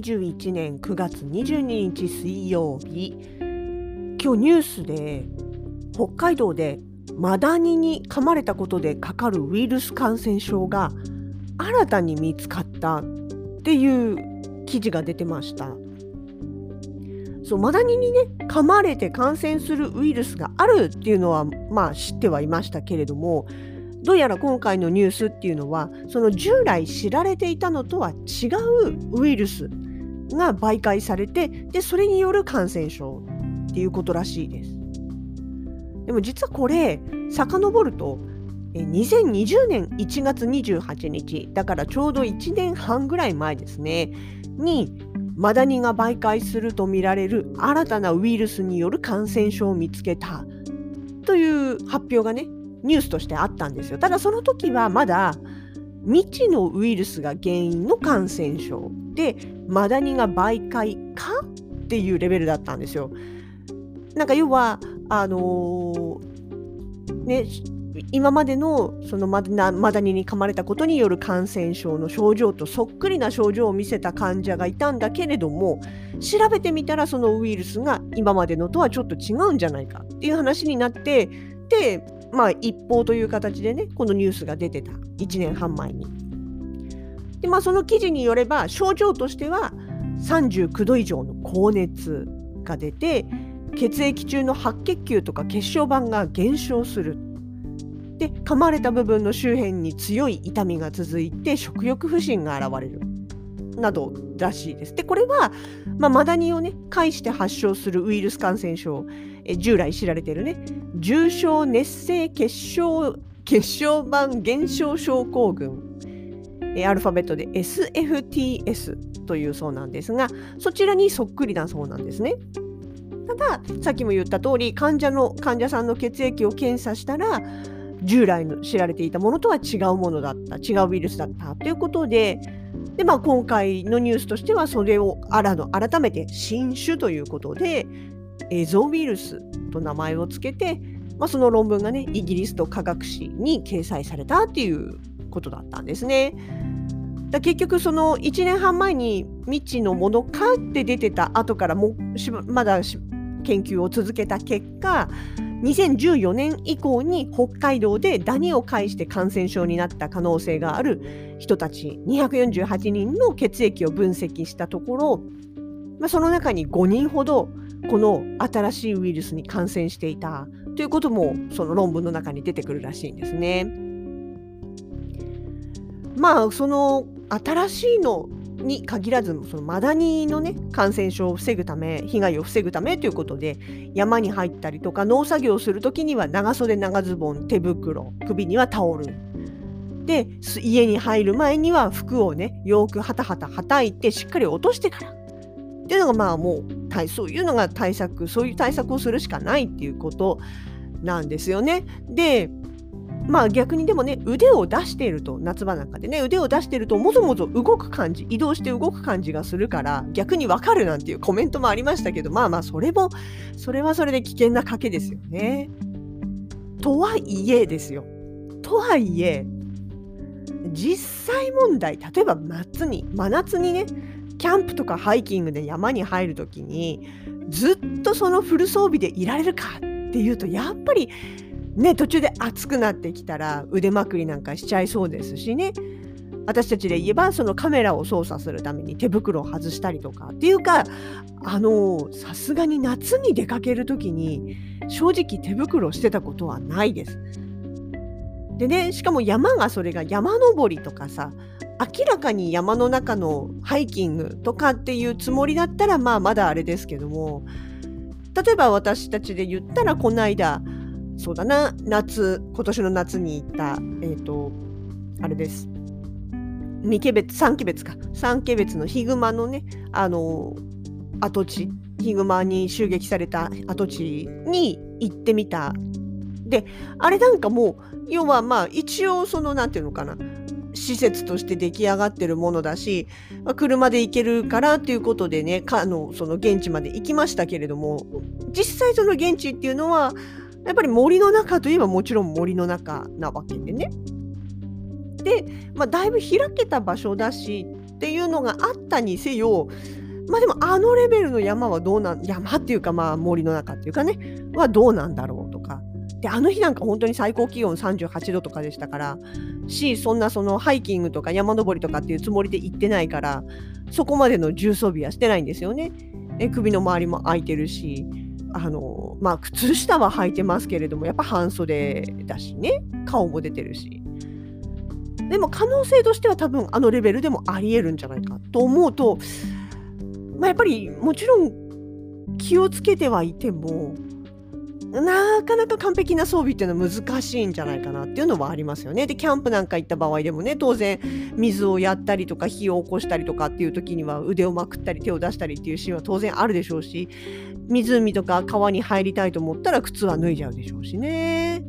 2021年9月22日水曜日。今日ニュースで北海道でマダニに噛まれたことでかかるウイルス感染症が新たに見つかったっていう記事が出てました。そうマダニにね噛まれて感染するウイルスがあるっていうのはまあ知ってはいましたけれどもどうやら今回のニュースっていうのはその従来知られていたのとは違うウイルスが媒介されてでそれによる感染症っていうことらしいです。でも実はこれ遡ると2020年1月28日だからちょうど1年半ぐらい前ですねにマダニが媒介するとみられる新たなウイルスによる感染症を見つけたという発表がねニュースとしてあったんですよ。ただその時はまだ未知のウイルスが原因の感染症でマダニが媒介かっていうレベルだったんですよ。なんか要はあのー、ね今までのそのマダニに噛まれたことによる感染症の症状とそっくりな症状を見せた患者がいたんだけれども調べてみたらそのウイルスが今までのとはちょっと違うんじゃないかっていう話になってでまあ、一報という形でねこのニュースが出てた1年半前に。でまあその記事によれば症状としては39度以上の高熱が出て血液中の白血球とか血小板が減少する。で噛まれた部分の周辺に強い痛みが続いて食欲不振が現れる。などらしいです。でこれは、まあ、マダニをね介して発症するウイルス感染症え従来知られているね重症熱性血小血小板減少症候群えアルファベットで SFTS というそうなんですがそちらにそっくりなそうなんですね。たださっきも言った通り患者の患者さんの血液を検査したら従来の知られていたものとは違うものだった違うウイルスだったということでで、まあ、今回のニュースとしてはそれをあらの改めて新種ということでエゾウイルスと名前を付けて、まあ、その論文がねイギリスと科学誌に掲載されたっていうことだったんですね。だ結局その1年半前に未知のものかって出てた後からもまだ研究を続けた結果2014年以降に北海道でダニを介して感染症になった可能性がある人たち248人の血液を分析したところ、まあ、その中に5人ほどこの新しいウイルスに感染していたということもその論文の中に出てくるらしいんですね。まあその新しいのに限らずそのマダニのね感染症を防ぐため被害を防ぐためということで山に入ったりとか農作業をする時には長袖長ズボン手袋首にはタオルで家に入る前には服をねよくはたはたはたいてしっかり落としてからっていうのがまあもうそういうのが対策そういう対策をするしかないっていうことなんですよね。でまあ逆にでもね腕を出していると夏場なんかでね腕を出しているともぞもぞ動く感じ移動して動く感じがするから逆にわかるなんていうコメントもありましたけどまあまあそれもそれはそれで危険な賭けですよね。とはいえですよ。とはいえ実際問題例えば夏に真夏にねキャンプとかハイキングで山に入る時にずっとそのフル装備でいられるかっていうとやっぱりね途中で暑くなってきたら腕まくりなんかしちゃいそうですしね私たちで言えばそのカメラを操作するために手袋を外したりとかっていうかあのさすがに夏に出かける時に正直手袋してたことはないです。でねしかも山がそれが山登りとかさ明らかに山の中のハイキングとかっていうつもりだったらまあまだあれですけども例えば私たちで言ったらこの間そうだな。夏今年の夏に行った、えーと、あれです。三毛別三毛別か。三毛別のヒグマのねあの跡地。ヒグマに襲撃された跡地に行ってみた。であれなんかもう要はまあ一応その何て言うのかな。施設として出来上がってるものだし、まあ、車で行けるからっていうことでねかのその現地まで行きましたけれども実際その現地っていうのはやっぱり森の中といえばもちろん森の中なわけでね。で、まあ、だいぶ開けた場所だしっていうのがあったにせよまあでもあのレベルの山はどうなん山っていうかまあ森の中っていうかねはどうなんだろうとかであの日なんか本当に最高気温38度とかでしたからしそんなそのハイキングとか山登りとかっていうつもりで行ってないからそこまでの重装備はしてないんですよね。え首の周りも空いてるしあのまあ靴下は履いてますけれどもやっぱ半袖だしね。顔も出てるし。でも可能性としては多分あのレベルでもありえるんじゃないかと思うと、まあ、やっぱりもちろん気をつけてはいてもなかなか完璧な装備っていうのは難しいんじゃないかなっていうのはありますよね。でキャンプなんか行った場合でもね当然水をやったりとか火を起こしたりとかっていう時には腕をまくったり手を出したりっていうシーンは当然あるでしょうし湖とか川に入りたいと思ったら靴は脱いじゃうでしょうしね。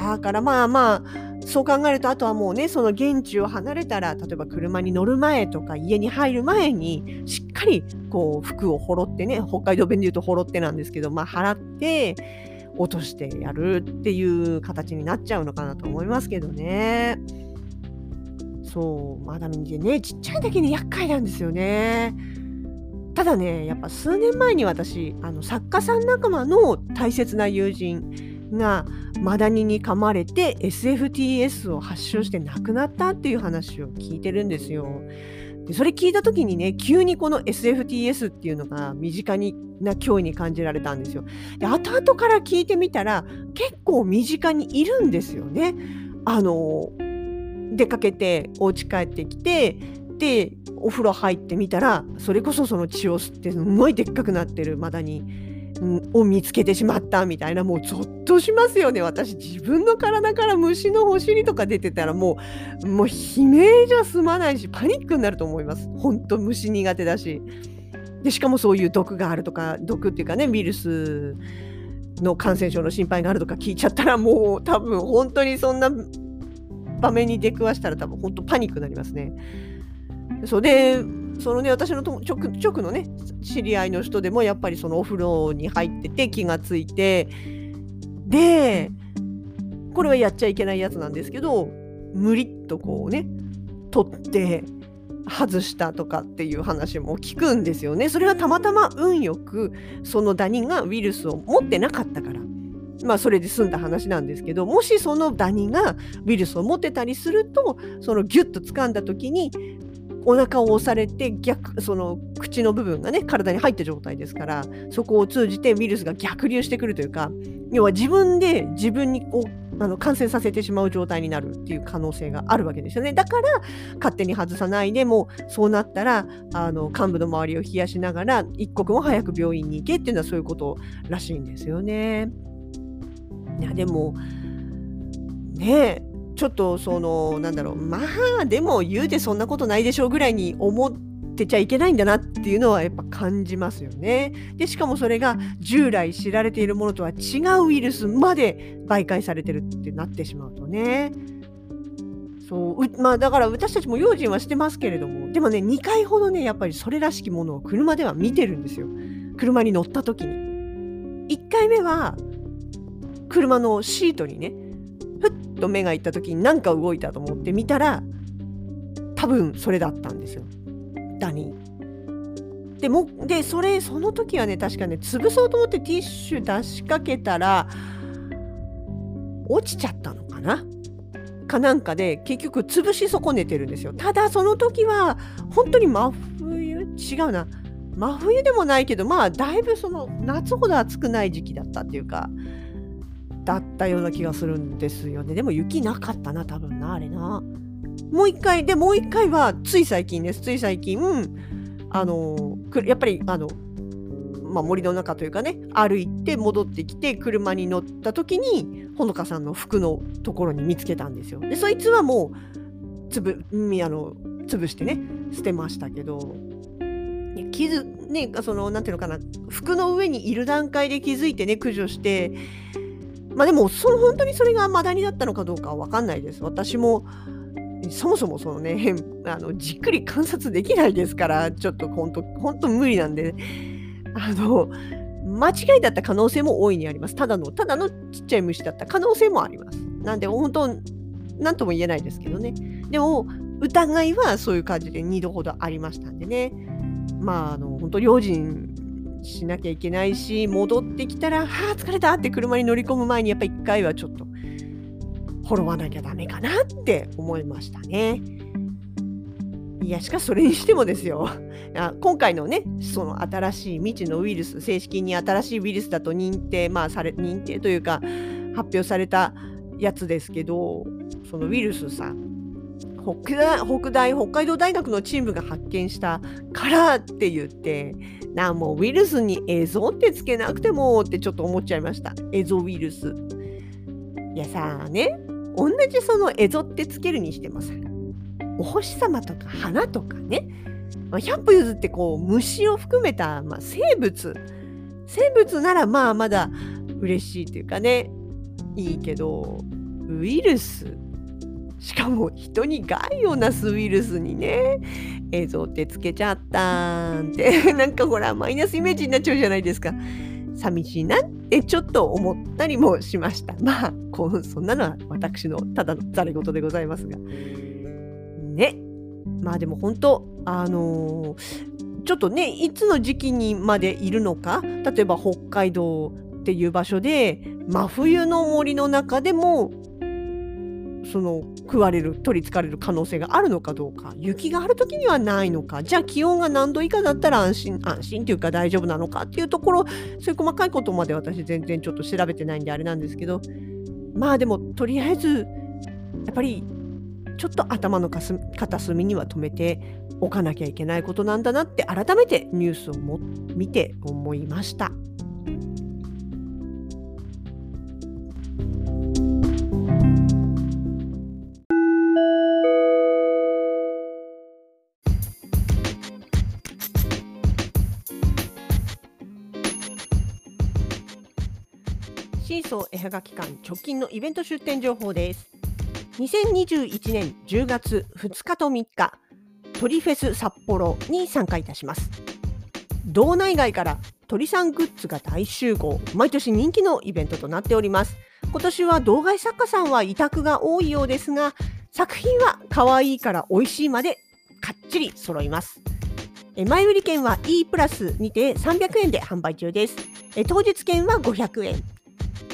だからまあまあそう考えるとあとはもうねその現地を離れたら例えば車に乗る前とか家に入る前にしっかりこう服をほろってね北海道弁で言うとほろってなんですけどまあ払って落としてやるっていう形になっちゃうのかなと思いますけどね。そうまだ見てねちっちゃいだけに厄介なんですよね。ただねやっぱ数年前に私あの作家さん仲間の大切な友人がマダニに噛まれて SFTS を発症して亡くなったっていう話を聞いてるんですよ。でそれ聞いた時にね急にこの SFTS っていうのが身近にな脅威に感じられたんですよ。で後々から聞いてみたら結構身近にいるんですよね。あの出かけてお家帰ってきてでお風呂入ってみたらそれこそその血を吸ってすごいでっかくなってるマダニを見つけてしまったみたいなもうゾッとしますよね。私自分の体から虫のお尻とか出てたらもうもう悲鳴じゃ済まないしパニックになると思います。本当虫苦手だし。でしかもそういう毒があるとか毒っていうかねウイルスの感染症の心配があるとか聞いちゃったらもう多分本当にそんな場面に出くわしたら多分本当パニックになりますね。そうでそのね私の直直のね知り合いの人でもやっぱりそのお風呂に入ってて気がついてでこれはやっちゃいけないやつなんですけど無理っとこうね取って外したとかっていう話も聞くんですよね。それはたまたま運よくそのダニがウイルスを持ってなかったから。まあそれで済んだ話なんですけどもしそのダニがウイルスを持ってたりするとそのギュッと掴んだ時にお腹を押されて逆その口の部分がね体に入った状態ですからそこを通じてウイルスが逆流してくるというか要は自分で自分にこうあの感染させてしまう状態になるっていう可能性があるわけですよねだから勝手に外さないでもそうなったらあの幹部の周りを冷やしながら一刻も早く病院に行けっていうのはそういうことらしいんですよね。いやでもねちょっとそのなんだろうまあでも言うてそんなことないでしょうぐらいに思ってちゃいけないんだなっていうのはやっぱ感じますよね。でしかもそれが従来知られているものとは違うウイルスまで媒介されてるってなってしまうとね。そうまあだから私たちも用心はしてますけれどもでもね2回ほどねやっぱりそれらしきものを車では見てるんですよ車に乗った時に1回目は車のシートにねと目がいった時に何か動いたと思って見たら多分それだったんですよ。ダニ。でもでそれその時はね確かね潰そうと思ってティッシュ出しかけたら落ちちゃったのかな？かなんかで結局潰し損ねてるんですよ。ただその時は本当に真冬？違うな。真冬でもないけどまあだいぶその夏ほど暑くない時期だったっていうかだったような気がするんですよね。でも雪なかったな、多分な、あれな。もう一回、で、もう一回はつい最近です。つい最近、あの、やっぱり、あの、まあ、森の中というかね歩いて戻ってきて車に乗った時にほのかさんの服のところに見つけたんですよ。でそいつはもうつぶあの潰してね捨てましたけど傷ねそのなんていうのかな服の上にいる段階で気づいてね駆除してまあでもそ本当にそれがマダニだったのかどうかは分かんないです。私もそもそもそのねあのじっくり観察できないですからちょっと本当本当無理なんであの間違いだった可能性も大いにあります。ただのただのちっちゃい虫だった可能性もあります。なんで本当何とも言えないですけどね。でも疑いはそういう感じで2度ほどありましたんでね。まああの本当用心しなきゃいけないし戻ってきたら「はあ疲れた」って車に乗り込む前にやっぱ1回はちょっと滅わなきゃダメかなって思いましたね。いやしかしそれにしてもですよ今回のねその新しい未知のウイルス正式に新しいウイルスだと認定まあされ認定というか発表されたやつですけどそのウイルスさん北大北大北海道大学のチームが発見したからって言ってなもうウイルスに映像ってつけなくてもってちょっと思っちゃいました。映像ウイルス。いやさあね同じその映像ってつけるにしてもさお星様とか花とかね、ま、100歩譲ってこう虫を含めた、まあ、生物。生物ならまあまだ嬉しいというかねいいけどウイルス。しかも人に害をなすウイルスにね。映像ってつけちゃったんって。なんかほらマイナスイメージになっちゃうじゃないですか。寂しいなってちょっと思ったりもしました。まあこうそんなのは私のただのざれ言でございますが。ね。まあでも本当あのー、ちょっとねいつの時期にまでいるのか。例えば北海道っていう場所で真冬の森の中でもその食われる取りつかれる可能性があるのかどうか雪がある時にはないのかじゃあ気温が何度以下だったら安心安心というか大丈夫なのかっていうところそういう細かいことまで私全然ちょっと調べてないんであれなんですけどまあでもとりあえずやっぱりちょっと頭の片隅には止めておかなきゃいけないことなんだなって改めてニュースをも見て思いました。シーソー絵はがき館直近のイベント出展情報です。2021年10月2日と3日、鳥フェス札幌に参加いたします。道内外から鳥さんグッズが大集合、毎年人気のイベントとなっております。今年は道外作家さんは委託が多いようですが、作品は可愛いから美味しいまでかっちり揃います。前売り券は E プラスにて300円で販売中です。当日券は500円。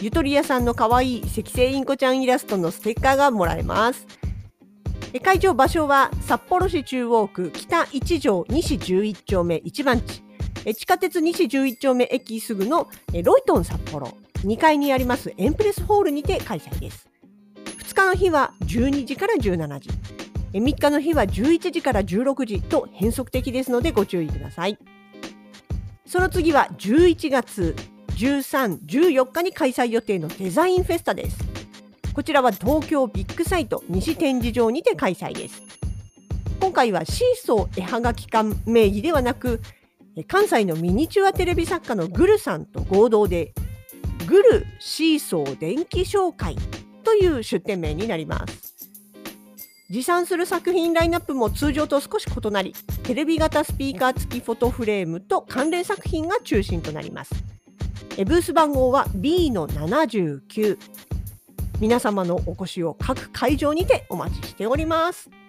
ゆとり屋さんの可愛い赤星インコちゃんイラストのステッカーがもらえます。会場場所は札幌市中央区北1条西11丁目1番地。地下鉄西11丁目駅すぐのロイトン札幌。2階にありますエンプレスホールにて開催です。2日の日は12時から17時。3日の日は11時から16時と変則的ですのでご注意ください。その次は11月13、14日に開催予定のデザインフェスタです。こちらは東京ビッグサイト西展示場にて開催です。今回はシーソー絵はがき館名義ではなく、関西のミニチュアテレビ作家のグルさんと合同で、グルシーソー電気紹介という出展名になります。持参する作品ラインナップも通常と少し異なり、テレビ型スピーカー付きフォトフレームと関連作品が中心となります。ブース番号は B の79皆様のお越しを各会場にてお待ちしております。